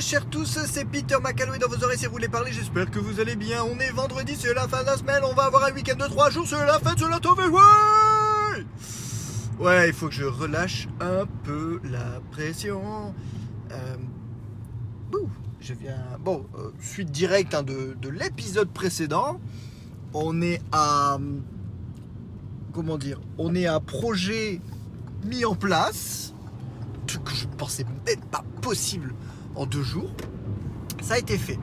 chers tous, c'est Peter McAlloy dans vos oreilles, c'est roulé parler, j'espère que vous allez bien. On est vendredi, c'est la fin de la semaine, on va avoir un week-end de 3 jours, c'est la fête, c'est la tombe, ouais Ouais, il faut que je relâche un peu la pression. Euh, bouh, je viens... Bon, euh, suite directe hein, de, de l'épisode précédent. On est à... Comment dire On est à projet mis en place que je pensais même pas possible en deux jours. Ça a été fait.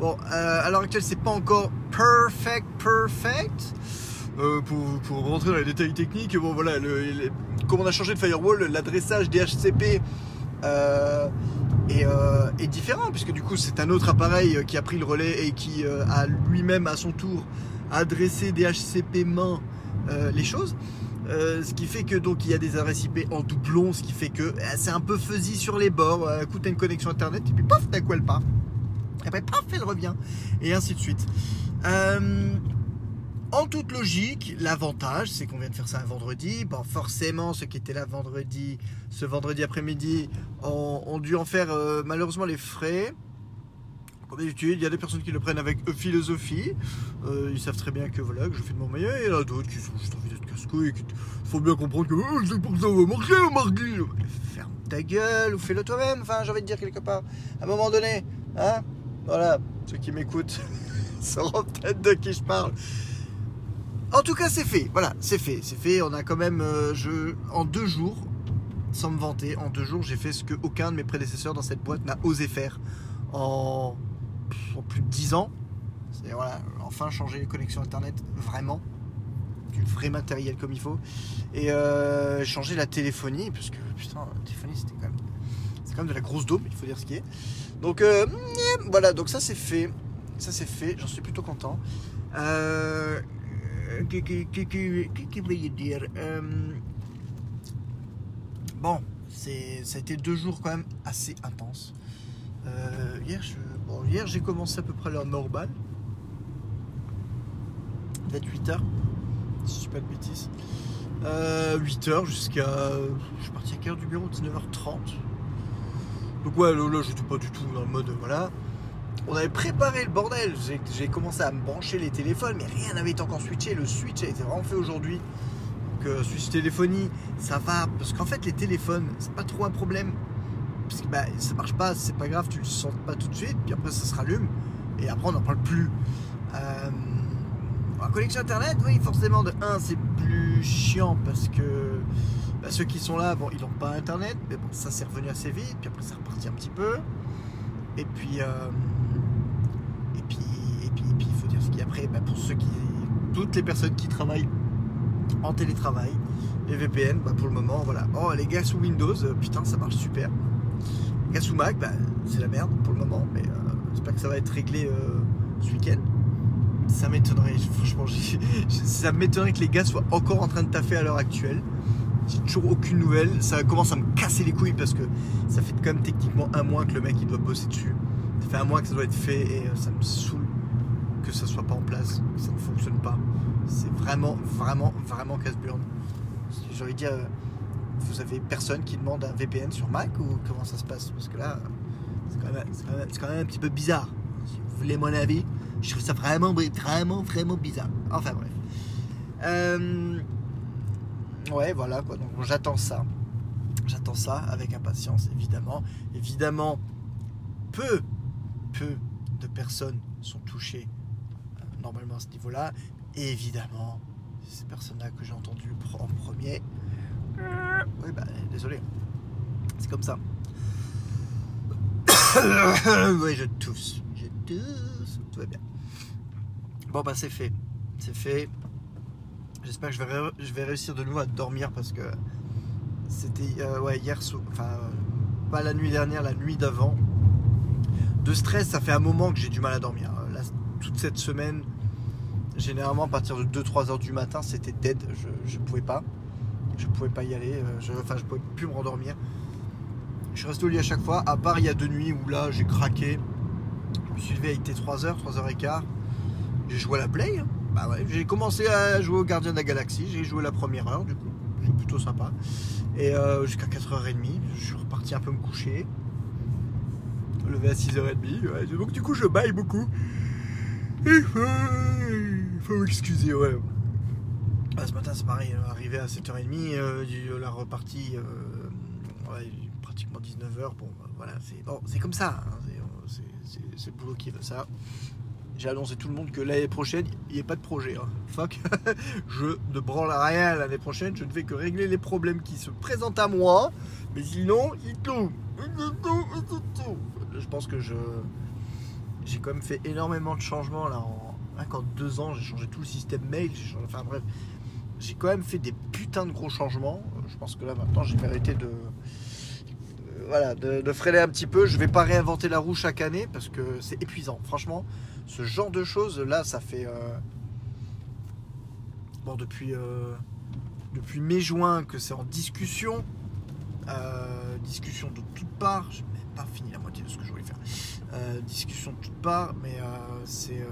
Bon, euh, à l'heure actuelle, c'est pas encore perfect, perfect. Euh, pour, pour, rentrer dans les détails techniques, bon voilà, le, comme on a changé de firewall, l'adressage DHCP euh, est, euh, est, différent, puisque du coup c'est un autre appareil qui a pris le relais et qui a lui-même à son tour adressé DHCP main les choses. Euh, ce qui fait que donc il y a des adresses IP en doublon, ce qui fait que euh, c'est un peu fuzzy sur les bords. Euh, coup, t'as une connexion internet et puis paf, d'un coup elle part. Et après paf, elle revient et ainsi de suite. Euh, en toute logique, l'avantage, c'est qu'on vient de faire ça un vendredi. Bon, forcément, ceux qui étaient là vendredi, ce vendredi après-midi, ont, dû en faire malheureusement les frais. Comme d'habitude, il y a des personnes qui le prennent avec philosophie. Euh, ils savent très bien que voilà que je fais de mon meilleur. Et il y en a d'autres qui sont juste envie d'être casse-couilles. Il faut bien comprendre que oh, c'est pour que ça va marcher, Marguerite. Ferme ta gueule ou fais-le toi-même. Enfin, j'ai envie de dire quelque part. À un moment donné, hein Voilà, ceux qui m'écoutent sauront peut-être de qui je parle. En tout cas, c'est fait. Voilà, c'est fait. C'est fait. On a quand même, euh, je, en deux jours, sans me vanter, en deux jours, j'ai fait ce que aucun de mes prédécesseurs dans cette boîte n'a osé faire en en plus de 10 ans. C'est voilà, enfin changer les connexions internet vraiment. Du vrai matériel comme il faut. Et euh, changer la téléphonie parce que putain la téléphonie c'était quand même c'est quand même de la grosse daube il faut dire ce qui est. Donc euh, voilà donc ça c'est fait. Ça c'est fait. J'en suis plutôt content. Euh, qu'est-ce que dire euh, bon ça a été deux jours quand même assez intenses. Hier, je... hier j'ai commencé à peu près l'heure normale. Peut-être 8h, si je dis pas de bêtises. Euh, 8h jusqu'à. Je suis parti à quelle heure du bureau? 19h30. Donc, ouais, là, j'étais pas du tout dans le mode. Voilà. On avait préparé le bordel. J'ai commencé à me brancher les téléphones, mais rien n'avait encore switché. Le switch a été vraiment fait aujourd'hui. Donc, euh, switch téléphonie, ça va. Parce qu'en fait, les téléphones, c'est pas trop un problème parce que bah, ça marche pas, c'est pas grave, tu le sens pas tout de suite, puis après ça se rallume, et après on n'en parle plus. Euh, la connexion internet, oui, forcément, de 1, c'est plus chiant parce que bah, ceux qui sont là, bon, ils n'ont pas internet, mais bon, ça c'est revenu assez vite, puis après c'est reparti un petit peu. Et puis, euh, et puis, et puis, et puis, il faut dire ce qu'il y a après, bah, pour ceux qui, toutes les personnes qui travaillent en télétravail, les VPN, bah, pour le moment, voilà. Oh, les gars sous Windows, euh, putain, ça marche super. Mac, bah, c'est la merde pour le moment, mais euh, j'espère que ça va être réglé euh, ce week-end. Ça m'étonnerait, franchement, ça m'étonnerait que les gars soient encore en train de taffer à l'heure actuelle. J'ai toujours aucune nouvelle. Ça commence à me casser les couilles parce que ça fait quand même techniquement un mois que le mec il doit bosser dessus. Ça fait un mois que ça doit être fait et euh, ça me saoule que ça soit pas en place, que ça ne fonctionne pas. C'est vraiment, vraiment, vraiment casse-burne. J'ai envie vous avez personne qui demande un VPN sur Mac ou comment ça se passe? Parce que là, c'est quand, même un petit peu bizarre. Si vous voulez mon avis, je trouve ça vraiment, vraiment, vraiment bizarre. Enfin bref. Euh, ouais, voilà quoi. Donc j'attends ça. J'attends ça avec impatience, évidemment. Évidemment, peu, peu de personnes sont touchées euh, normalement à ce niveau-là. Évidemment, ces personnes-là que j'ai entendues en premier, oui, bah, désolé. C'est comme ça. oui, je tousse. Je tousse. Tout va bien. Bon, bah, c'est fait. C'est fait. J'espère que je vais, réussir de nouveau à dormir parce que c'était euh, ouais, hier. Enfin, pas la nuit dernière, la nuit d'avant. De stress, ça fait un moment que j'ai du mal à dormir. Là, toute cette semaine, généralement, à partir de 2-3 heures du matin, c'était dead. Je ne pouvais pas je pouvais pas y aller, je, enfin je pouvais plus me rendormir. Je resté au lit à chaque fois, à part il y a deux nuits où là j'ai craqué. Je me suis levé, il était 3h, 3h15. J'ai joué à la play. Hein. Bah ouais, j'ai commencé à jouer au Gardien de la Galaxie, j'ai joué la première heure du coup, c'est plutôt sympa. Et euh, jusqu'à 4h30, je suis reparti un peu me coucher. lever à 6h30. Donc du coup, je baille beaucoup. Il faut, m'excuser, ouais. Ah, ce matin, c'est pareil, arrivé à 7h30, euh, la repartie, euh, pratiquement 19h. Bon, bah, voilà, c'est bon, comme ça. Hein, c'est le boulot qui ça. J'ai annoncé tout le monde que l'année prochaine, il n'y ait pas de projet. Hein. Fuck. je ne branle rien l'année prochaine. Je ne fais que régler les problèmes qui se présentent à moi. Mais sinon, il tout. Je pense que je j'ai quand même fait énormément de changements là en deux ans. J'ai changé tout le système mail. enfin bref, j'ai quand même fait des putains de gros changements. Je pense que là maintenant, j'ai mérité de voilà, de, freiner un petit peu. Je vais pas réinventer la roue chaque année parce que c'est épuisant. Franchement, ce genre de choses là, ça fait euh, bon depuis euh, depuis mai-juin que c'est en discussion, euh, discussion de toutes parts. Je n'ai pas fini la moitié de ce que je voulais faire. discussion de toutes parts, mais c'est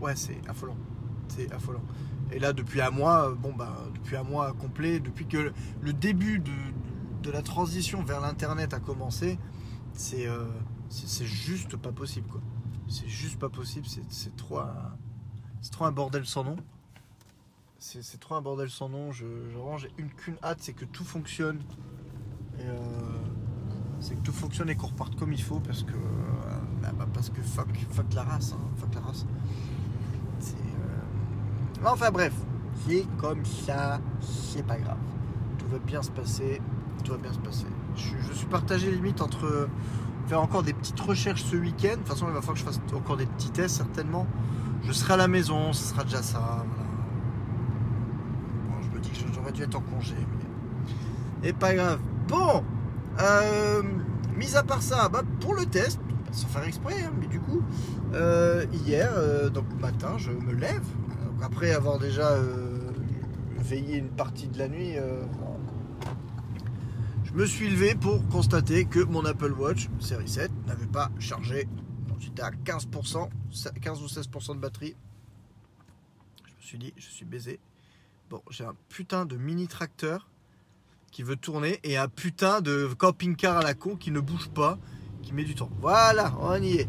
ouais, c'est affolant. C'est affolant. Et là, depuis un mois, bon bah, depuis un mois complet, depuis que le début de, de la transition vers l'internet a commencé, euh, c'est c'est juste pas possible quoi. C'est juste pas possible, c'est trop, un, trop un bordel sans nom. C'est trop un bordel sans nom. Je, j'ai une qu'une hâte, c'est que tout fonctionne. Euh, c'est que tout fonctionne et qu'on reparte comme il faut parce que euh, bah, bah, parce que fuck, fuck la race, hein, fuck la race. Enfin bref, c'est comme ça, c'est pas grave. Tout va bien se passer tout va bien se passer. Je, suis partagé limite entre faire encore des petites recherches ce week-end. De toute façon, il va falloir que je fasse encore des petits tests certainement. Je serai à la maison, ce sera déjà ça. Je me dis que j'aurais dû être en congé. Mais... Et pas grave. Bon, euh, mis à part ça, bah, pour le test, sans faire exprès, hein, mais du coup, euh, hier, euh, donc matin, je me lève. Après avoir déjà veillé une partie de la nuit, je me suis levé pour constater que mon Apple Watch série 7 n'avait pas chargé. J'étais à 15%, 15 ou 16% de batterie. Je me suis dit, je suis baisé. Bon, j'ai un putain de mini tracteur qui veut tourner et un putain de camping-car à la con qui ne bouge pas, qui met du temps. Voilà, on y est.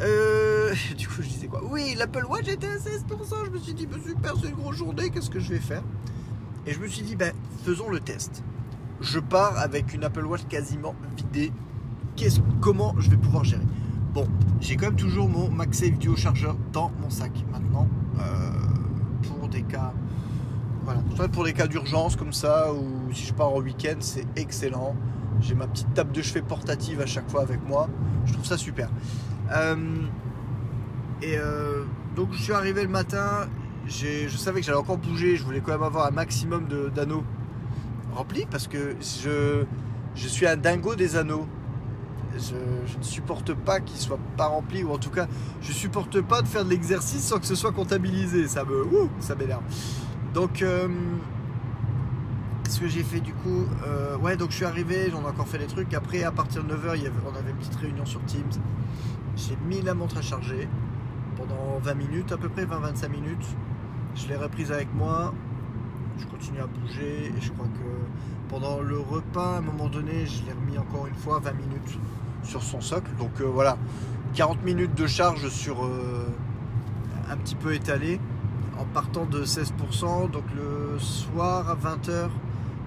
Euh, du coup, je disais quoi? Oui, l'Apple Watch était à 16%. Je me suis dit, bah, super, c'est une grosse journée, qu'est-ce que je vais faire? Et je me suis dit, ben, faisons le test je pars avec une Apple Watch quasiment vidée. comment je vais pouvoir gérer? Bon, j'ai quand même toujours mon MagSafe Duo chargeur dans mon sac maintenant euh, pour des cas voilà, pour des cas d'urgence comme ça ou si je pars en week-end, c'est excellent. J'ai ma petite table de chevet portative à chaque fois avec moi. Je trouve ça super. Euh, et euh, donc je suis arrivé le matin. Je savais que j'allais encore bouger. Je voulais quand même avoir un maximum d'anneaux rempli parce que je, suis un dingo des anneaux. Je, ne supporte pas qu'ils soient pas remplis ou en tout cas je supporte pas de faire de l'exercice sans que ce soit comptabilisé. Ça me, ça m'énerve. Donc euh, ce que j'ai fait du coup, euh, ouais donc je suis arrivé, j'en ai encore fait des trucs. Après à partir de 9h, il y avait, on avait une petite réunion sur Teams. J'ai mis la montre à charger pendant 20 minutes à peu près, 20-25 minutes. Je l'ai reprise avec moi je continue à bouger et je crois que pendant le repas, à un moment donné, je l'ai remis encore une fois 20 minutes sur son socle. Donc euh, voilà, 40 minutes de charge sur euh, un petit peu étalé en partant de 16%. Donc le soir à 20h,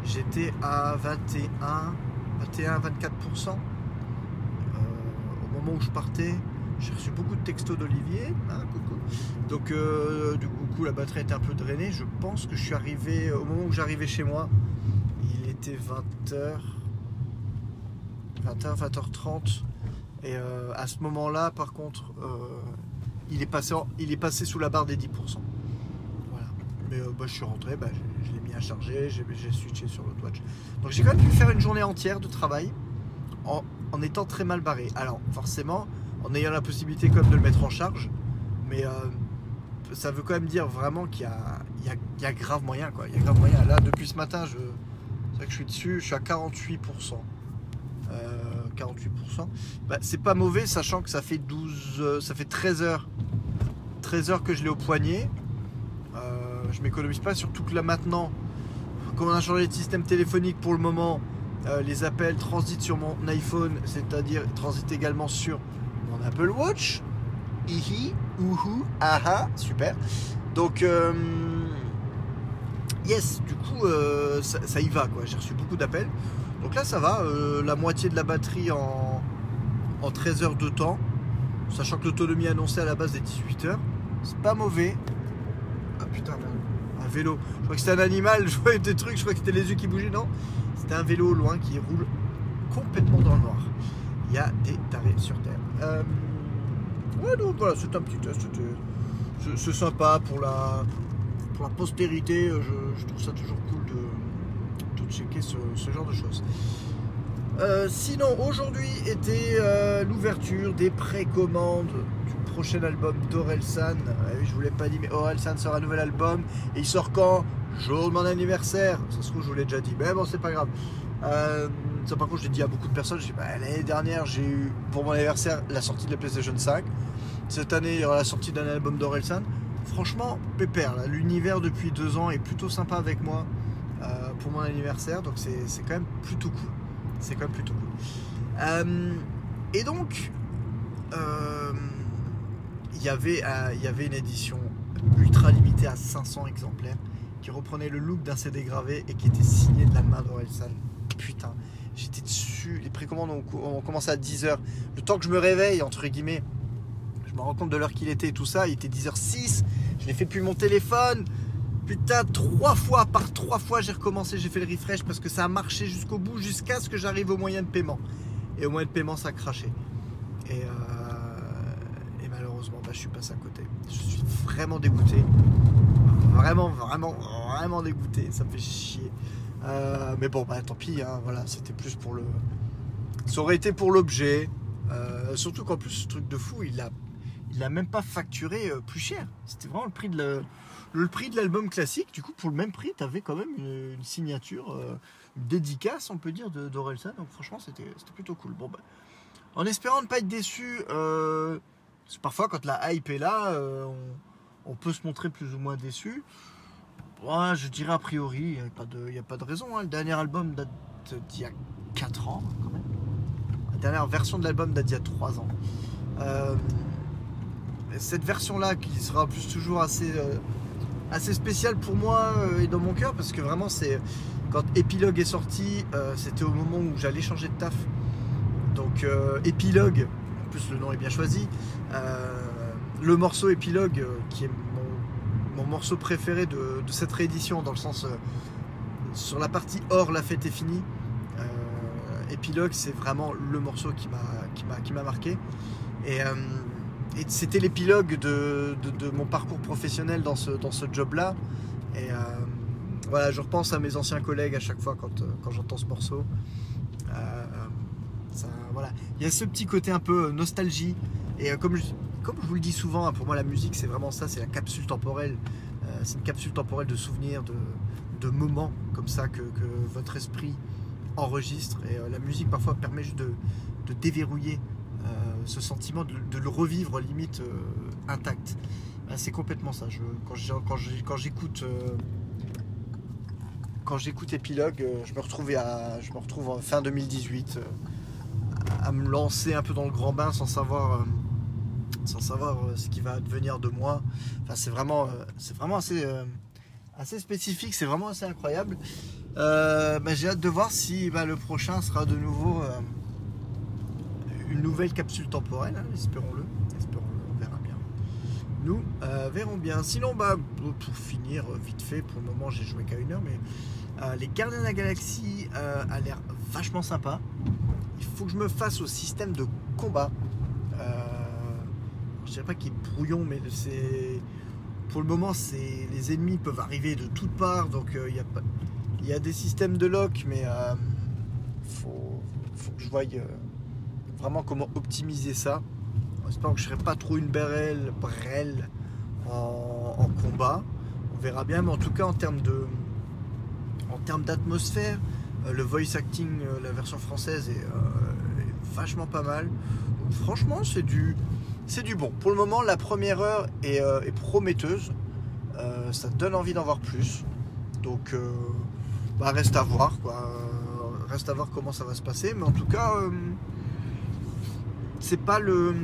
j'étais à 21, 21, 24%. au moment où je partais, j'ai reçu beaucoup de textos d'Olivier. Hein. Donc, euh, du coup, la batterie était un peu drainée. Je pense que je suis arrivé, au moment où j'arrivais chez moi, il était 20h. 20h, 20h30. Et euh, à ce moment-là, par contre, euh, il, est passé il est passé sous la barre des 10%. Voilà. Mais bah, je suis rentré, bah, je, l'ai mis à charger, j'ai switché sur l'autre watch. Donc j'ai quand même pu faire une journée entière de travail en, étant très mal barré. Alors, forcément, en ayant la possibilité quand même de le mettre en charge. Mais euh, ça veut quand même dire vraiment qu'il y, a, grave moyen. Quoi. Il y a grave moyen. Là, depuis ce matin, je, que je suis dessus, je suis à 48%. 48%. Euh, bah, c'est pas mauvais, sachant que ça fait 12, euh, ça fait 13 heures. 13 heures que je l'ai au poignet. Je m'économise pas, surtout que là maintenant, comme on a changé de système téléphonique pour le moment, Euh, les appels transitent sur mon iPhone, c'est-à-dire transitent également sur mon Apple Watch. Hihi, ouhou, aha, super. Donc, euh, yes, du coup, euh, ça, y va, quoi. J'ai reçu beaucoup d'appels. Donc là, ça va, la moitié de la batterie en, en 13 heures de temps, sachant que l'autonomie annoncée à la base est 18 heures. C'est pas mauvais. Ah putain, un vélo. Je crois que c'était un animal, je voyais des trucs, je crois que c'était les yeux qui bougeaient, non? C'était un vélo loin qui roule complètement dans le noir. Il y a des tarés sur Terre. Euh, ouais, donc voilà, c'est un petit test. C'est sympa pour la, pour la postérité. Je, trouve ça toujours cool de, de checker ce, genre de choses. Euh, sinon, aujourd'hui était euh, l'ouverture des précommandes prochain album d'Orelsan. Euh, je vous l'ai pas dit, mais Orelsan sort un nouvel album. Et il sort quand? Jour de mon anniversaire. Ça se trouve, je vous l'ai déjà dit. Mais bon, c'est pas grave. Euh, ça, par contre, je l'ai dit à beaucoup de personnes. Bah, l'année dernière, j'ai eu pour mon anniversaire la sortie de la PlayStation 5. Cette année, il y aura la sortie d'un album d'Orelsan. Franchement, pépère. L'univers depuis deux ans est plutôt sympa avec moi euh, pour mon anniversaire. Donc, c'est quand même plutôt cool. C'est quand même plutôt cool. et donc, il y avait, euh, il y avait une édition ultra limitée à 500 exemplaires qui reprenait le look d'un CD gravé et qui était signé de la main d'Orelsan. Putain, j'étais dessus. Les précommandes ont, commencé à 10h. Le temps que je me réveille, entre guillemets, je me rends compte de l'heure qu'il était et tout ça. Il était 10h06. Je n'ai fait plus mon téléphone. Putain, trois fois, par trois fois, j'ai recommencé, j'ai fait le refresh parce que ça a marché jusqu'au bout, jusqu'à ce que j'arrive au moyen de paiement. Et au moyen de paiement, ça a craché. Et euh, malheureusement, bah, je suis passé à côté. Je suis vraiment dégoûté. Vraiment, vraiment, vraiment dégoûté. Ça me fait chier. Euh, mais bon, bah tant pis. Hein, voilà, c'était plus pour le. Ça aurait été pour l'objet. Euh, surtout qu'en plus, ce truc de fou, il a, il même pas facturé euh, plus cher. C'était vraiment le prix de le, le prix de l'album classique. Du coup, pour le même prix, tu avais quand même une, signature, une dédicace, on peut dire, d'Orelsan. Donc franchement, c'était plutôt cool. Bon, bah, en espérant ne pas être déçu parfois, quand la hype est là, euh, on, peut se montrer plus ou moins déçu. je dirais a priori, il n'y a, pas de raison. Hein. Le dernier album date d'il y a 4 ans, quand même. La dernière version de l'album date d'il y a 3 ans. Euh, cette version-là, qui sera plus toujours assez, euh, assez spéciale pour moi et dans mon cœur, parce que vraiment, c'est quand Epilogue est sorti, c'était au moment où j'allais changer de taf. Donc, Epilogue, plus le nom est bien choisi. Euh, le morceau épilogue, euh, qui est mon, morceau préféré de, cette réédition, dans le sens euh, sur la partie or, la fête est finie. épilogue, c'est vraiment le morceau qui m'a marqué. Et, c'était l'épilogue de, mon parcours professionnel dans ce, job-là. Et voilà, je repense à mes anciens collègues à chaque fois quand j'entends ce morceau. Il y a ce petit côté un peu nostalgie. Et comme je, comme je vous le dis souvent, hein, pour moi la musique c'est vraiment ça, c'est la capsule temporelle. Euh, c'est une capsule temporelle de souvenirs, de, moments comme ça que, votre esprit enregistre. Et euh, la musique parfois permet juste de, déverrouiller euh, ce sentiment, de, le revivre limite intact. c'est complètement ça. Quand j'écoute quand j'écoute Épilogue, je me retrouve à, je me retrouve en fin 2018 à me lancer un peu dans le grand bain sans savoir sans savoir euh, ce qui va devenir de moi. Enfin, c'est vraiment, euh, c'est vraiment assez, euh, assez spécifique, c'est vraiment assez incroyable. Bah, j'ai hâte de voir si bah, le prochain sera de nouveau une nouvelle capsule temporelle, hein, espérons-le. Espérons-le, on verra bien. Nous verrons bien. Sinon, bah, pour finir, vite fait, pour le moment j'ai joué qu'à une heure, mais les Gardiens de la Galaxie a l'air vachement sympa. Il faut que je me fasse au système de combat je dirais pas qu'il est brouillon, mais c'est pour le moment, c'est les ennemis peuvent arriver de toutes parts, donc euh, il y, a y a des systèmes de lock, mais euh, faut, que je voie euh, vraiment comment optimiser ça. J'espère que je serai pas trop une brelle, brelle en, combat. On verra bien, mais en tout cas en termes de en termes d'atmosphère, le voice acting, la version française est, vachement pas mal. franchement, c'est du c'est du bon. Pour le moment, la première heure est, euh, prometteuse. Euh, ça donne envie d'en voir plus. Donc, euh, bah, reste à voir. Quoi. reste à voir comment ça va se passer. Mais en tout cas, euh, c'est pas le,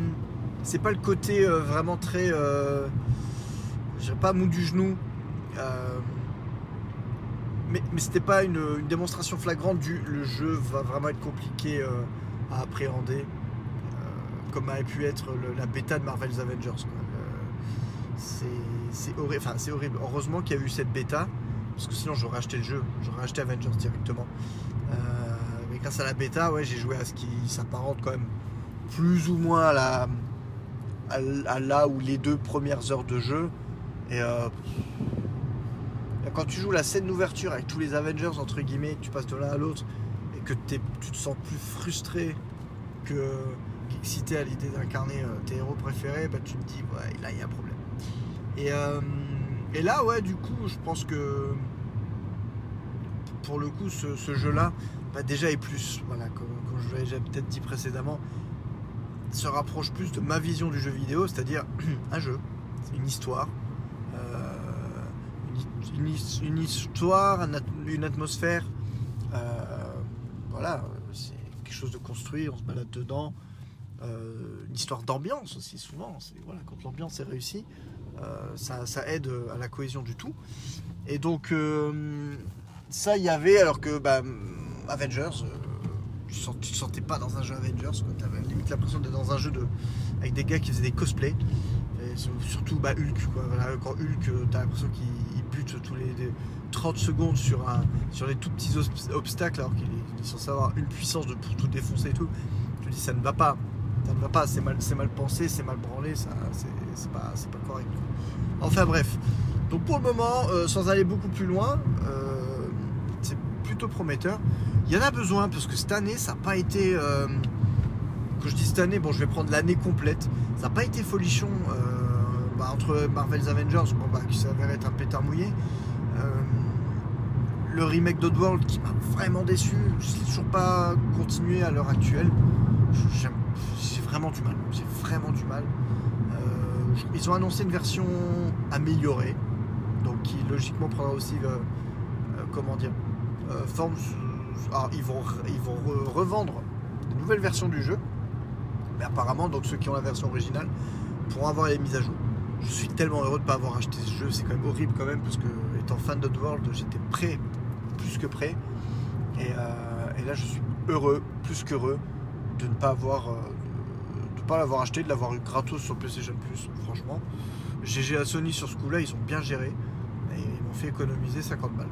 c'est pas le côté euh, vraiment très, euh, je dirais pas mou du genou. euh, mais, c'était pas une, démonstration flagrante du le jeu va vraiment être compliqué euh, à appréhender euh, comme avait pu être la bêta de Marvel's Avengers. Euh, c'est horrible. Heureusement qu'il y a eu cette bêta parce que sinon j'aurais acheté le jeu. J'aurais acheté Avengers directement. Euh, mais grâce à la bêta ouais j'ai joué à ce qui s'apparente quand même plus ou moins à la à, à là où les deux premières heures de jeu et quand tu joues la scène d'ouverture avec tous les Avengers, entre guillemets, que tu passes de l'un à l'autre et que tu te sens plus frustré que excité à l'idée d'incarner euh, tes héros préférés, bah, tu te dis, ouais, là, il y a un problème. Et, euh, là, ouais, du coup, je pense que pour le coup, ce, jeu-là, bah, déjà est plus, voilà, comme, je l'avais peut-être dit précédemment, se rapproche plus de ma vision du jeu vidéo, c'est-à-dire un jeu, une histoire, euh, une, une his- une histoire, une atmosphère. euh, voilà, c'est quelque chose de construit, on se balade dedans. Euh, une histoire d'ambiance aussi, souvent. Voilà, quand l'ambiance est réussie, euh, ça, aide à la cohésion du tout. Et donc, euh, ça, il y avait, alors que bah, Avengers, euh, tu ne te sentais pas dans un jeu Avengers. Tu avais limite l'impression d'être dans un jeu de, avec des gars qui faisaient des cosplays. Surtout bah, Hulk, quoi. Quand Hulk, euh, t'as l'impression qu'il tous les, les 30 secondes sur, un, sur les tout petits obs- obstacles alors qu'il est, censé avoir une puissance de, pour tout défoncer et tout. Tu dis ça ne va pas, ça ne va pas, c'est mal, c'est mal pensé, c'est mal branlé, c'est, pas, pas correct. Enfin bref, donc pour le moment, euh, sans aller beaucoup plus loin, euh, c'est plutôt prometteur. Il y en a besoin parce que cette année, ça n'a pas été. euh, que je dis cette année, bon, je vais prendre l'année complète. Ça n'a pas été folichon euh, bah, entre Marvel's Avengers, bah, qui s'avère être un pétard mouillé. euh, le remake d'Oddworld qui m'a vraiment déçu. Je ne l'ai toujours pas continué à l'heure actuelle. J'ai vraiment du mal. J'ai vraiment du mal. Euh, ils ont annoncé une version améliorée, donc qui logiquement prendra aussi, euh, comment dire, forme. Alors, ils vont, ils vont re- revendre de nouvelles versions du jeu, mais apparemment, donc ceux qui ont la version originale pourront avoir les mises à jour. Je suis tellement heureux de ne pas avoir acheté ce jeu, c'est quand même horrible quand même, parce que étant fan d'Oddworld, j'étais prêt, plus que prêt, et, euh, et là je suis heureux, plus qu'heureux, de ne pas avoir, euh, de, de pas l'avoir acheté, de l'avoir eu gratos sur PlayStation Plus, franchement. GG à Sony sur ce coup-là, ils ont bien géré, et ils m'ont fait économiser 50 balles.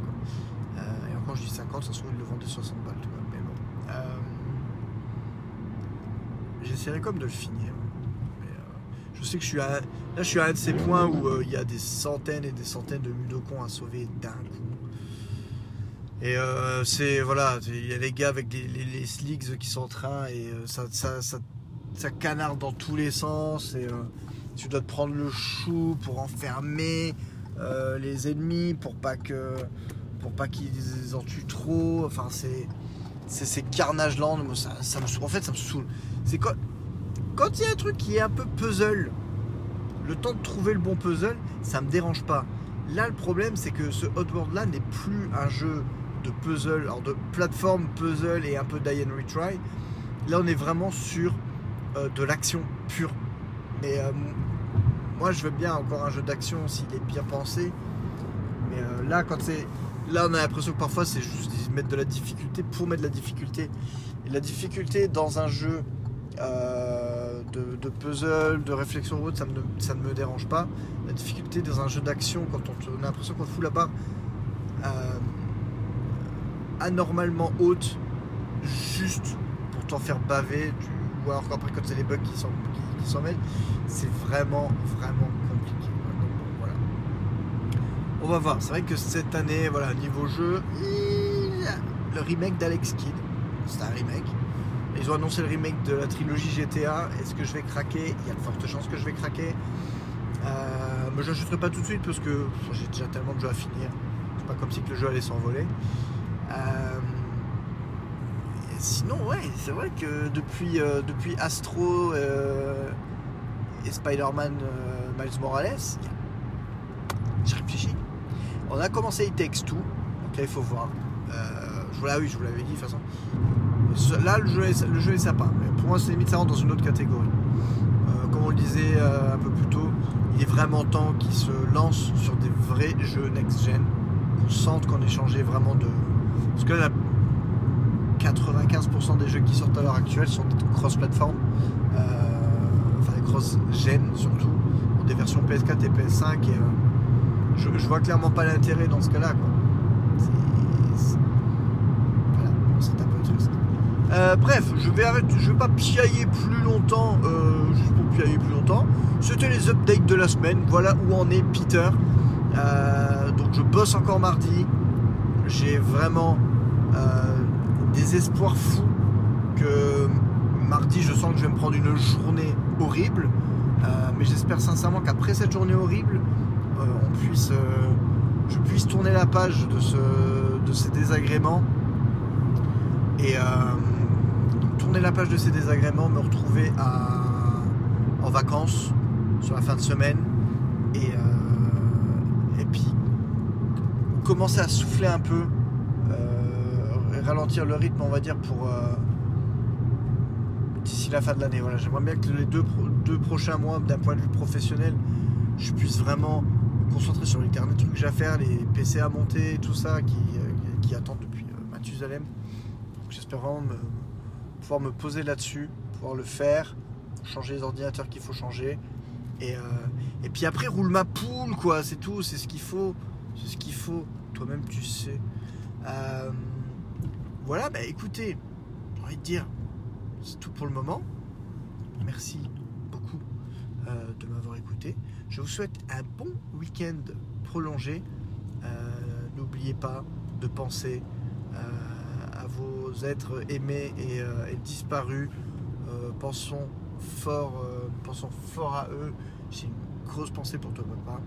Euh, et encore, je dis 50, ça se trouve, ils le vendaient 60 balles, mais bon. J'essaierai comme de le finir. Je sais que je suis à, là, je suis à un de ces points où euh, il y a des centaines et des centaines de Mudokons à sauver d'un coup. Et euh, c'est voilà, il y a les gars avec les, les, slicks qui sont en train et euh, ça, ça, ça, canarde dans tous les sens. Et tu dois te prendre le chou pour enfermer les ennemis pour pas que pour pas qu'ils en tuent trop. Enfin, c'est c'est ces carnage land. Moi, ça, ça me. En fait, ça me saoule. C'est quand quand il y a un truc qui est un peu puzzle, le temps de trouver le bon puzzle, ça me dérange pas. Là, le problème, c'est que ce Oddworld là n'est plus un jeu de puzzle, alors de plateforme puzzle et un peu die and retry. Là, on est vraiment sur euh, de l'action pure. Mais euh, moi, je veux bien encore un jeu d'action s'il est bien pensé. Mais euh, là, quand c'est. Là, on a l'impression que parfois, c'est juste mettent de la difficulté pour mettre de la difficulté. Et la difficulté dans un jeu euh, de, puzzle, de réflexion ou autre, ça, ne me dérange pas. La difficulté dans un jeu d'action, quand on, a l'impression qu'on fout la barre euh, anormalement haute, juste pour t'en faire baver, ou alors après quand c'est les bugs qui s'en mêlent, c'est vraiment, vraiment compliqué. Donc, voilà. On va voir. C'est vrai que cette année, voilà, niveau jeu, le remake d'Alex Kidd, c'est un remake. Ils ont annoncé le remake de la trilogie GTA. Est-ce que je vais craquer? Il y a de fortes chances que je vais craquer. Euh, mais je n'achèterai pas tout de suite parce que j'ai déjà tellement de jeux à finir. C'est pas comme si le jeu allait s'envoler. Euh, sinon, ouais, c'est vrai que depuis, euh, Astro et Spider-Man Miles Morales, j'ai réfléchi. On a commencé It Takes donc là il faut voir. Je je vous l'avais dit de toute façon. Là, le jeu est, le jeu est sympa. Mais pour moi, c'est limite, ça rentre dans une autre catégorie. Euh, comme on le disait euh, un peu plus tôt, il est vraiment temps qu'il se lance sur des vrais jeux next-gen. Qu'on sente qu'on est changé vraiment de. Parce que là, 95% des jeux qui sortent à l'heure actuelle sont cross-platform. Euh, enfin, des cross-gen surtout. Des versions PS4 et PS5. Et, euh, je, vois clairement pas l'intérêt dans ce cas-là. c'est- Voilà, c'est un peu triste. Euh, bref, je vais arrêter, je vais pas piailler plus longtemps, euh, juste pour piailler plus longtemps. C'était les updates de la semaine. Voilà où en est Peter. Euh, donc je bosse encore mardi. J'ai vraiment des espoirs fous que mardi je sens que je vais me prendre une journée horrible. Mais j'espère sincèrement qu'après cette journée horrible, on puisse, je puisse tourner la page de, de ces désagréments et la page de ces désagréments, me retrouver en vacances sur la fin de semaine et, euh, et puis commencer à souffler un peu, euh, ralentir le rythme, on va dire, pour euh, d'ici la fin de l'année. Voilà, j'aimerais bien que les deux, pro- deux prochains mois, d'un point de vue professionnel, je puisse vraiment me concentrer sur les derniers trucs que j'ai à faire, les PC à monter, tout ça qui, qui attendent depuis Mathusalem. J'espère vraiment me- me poser là-dessus, pouvoir le faire, changer les ordinateurs qu'il faut changer. Et, euh, et puis après, roule ma poule, quoi, c'est tout, c'est ce qu'il faut. C'est ce qu'il faut. Toi-même, tu sais. Euh, voilà, bah écoutez, j'ai envie de dire, c'est tout pour le moment. Merci beaucoup euh, de m'avoir écouté. Je vous souhaite un bon week-end prolongé. N'oubliez pas de penser êtres aimés et, euh, disparus. Euh, pensons fort, euh, pensons fort à eux. J'ai une grosse pensée pour toi, papa.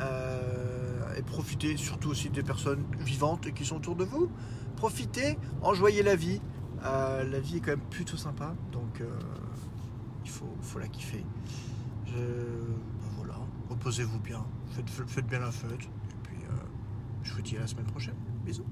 Euh, et profitez surtout aussi des personnes vivantes qui sont autour de vous. Profitez, enjoyez la vie. La vie est quand même plutôt sympa, donc il faut, la kiffer. Ben voilà, reposez-vous bien, faites, faites bien la fête, et puis je vous dis à la semaine prochaine. Bisous.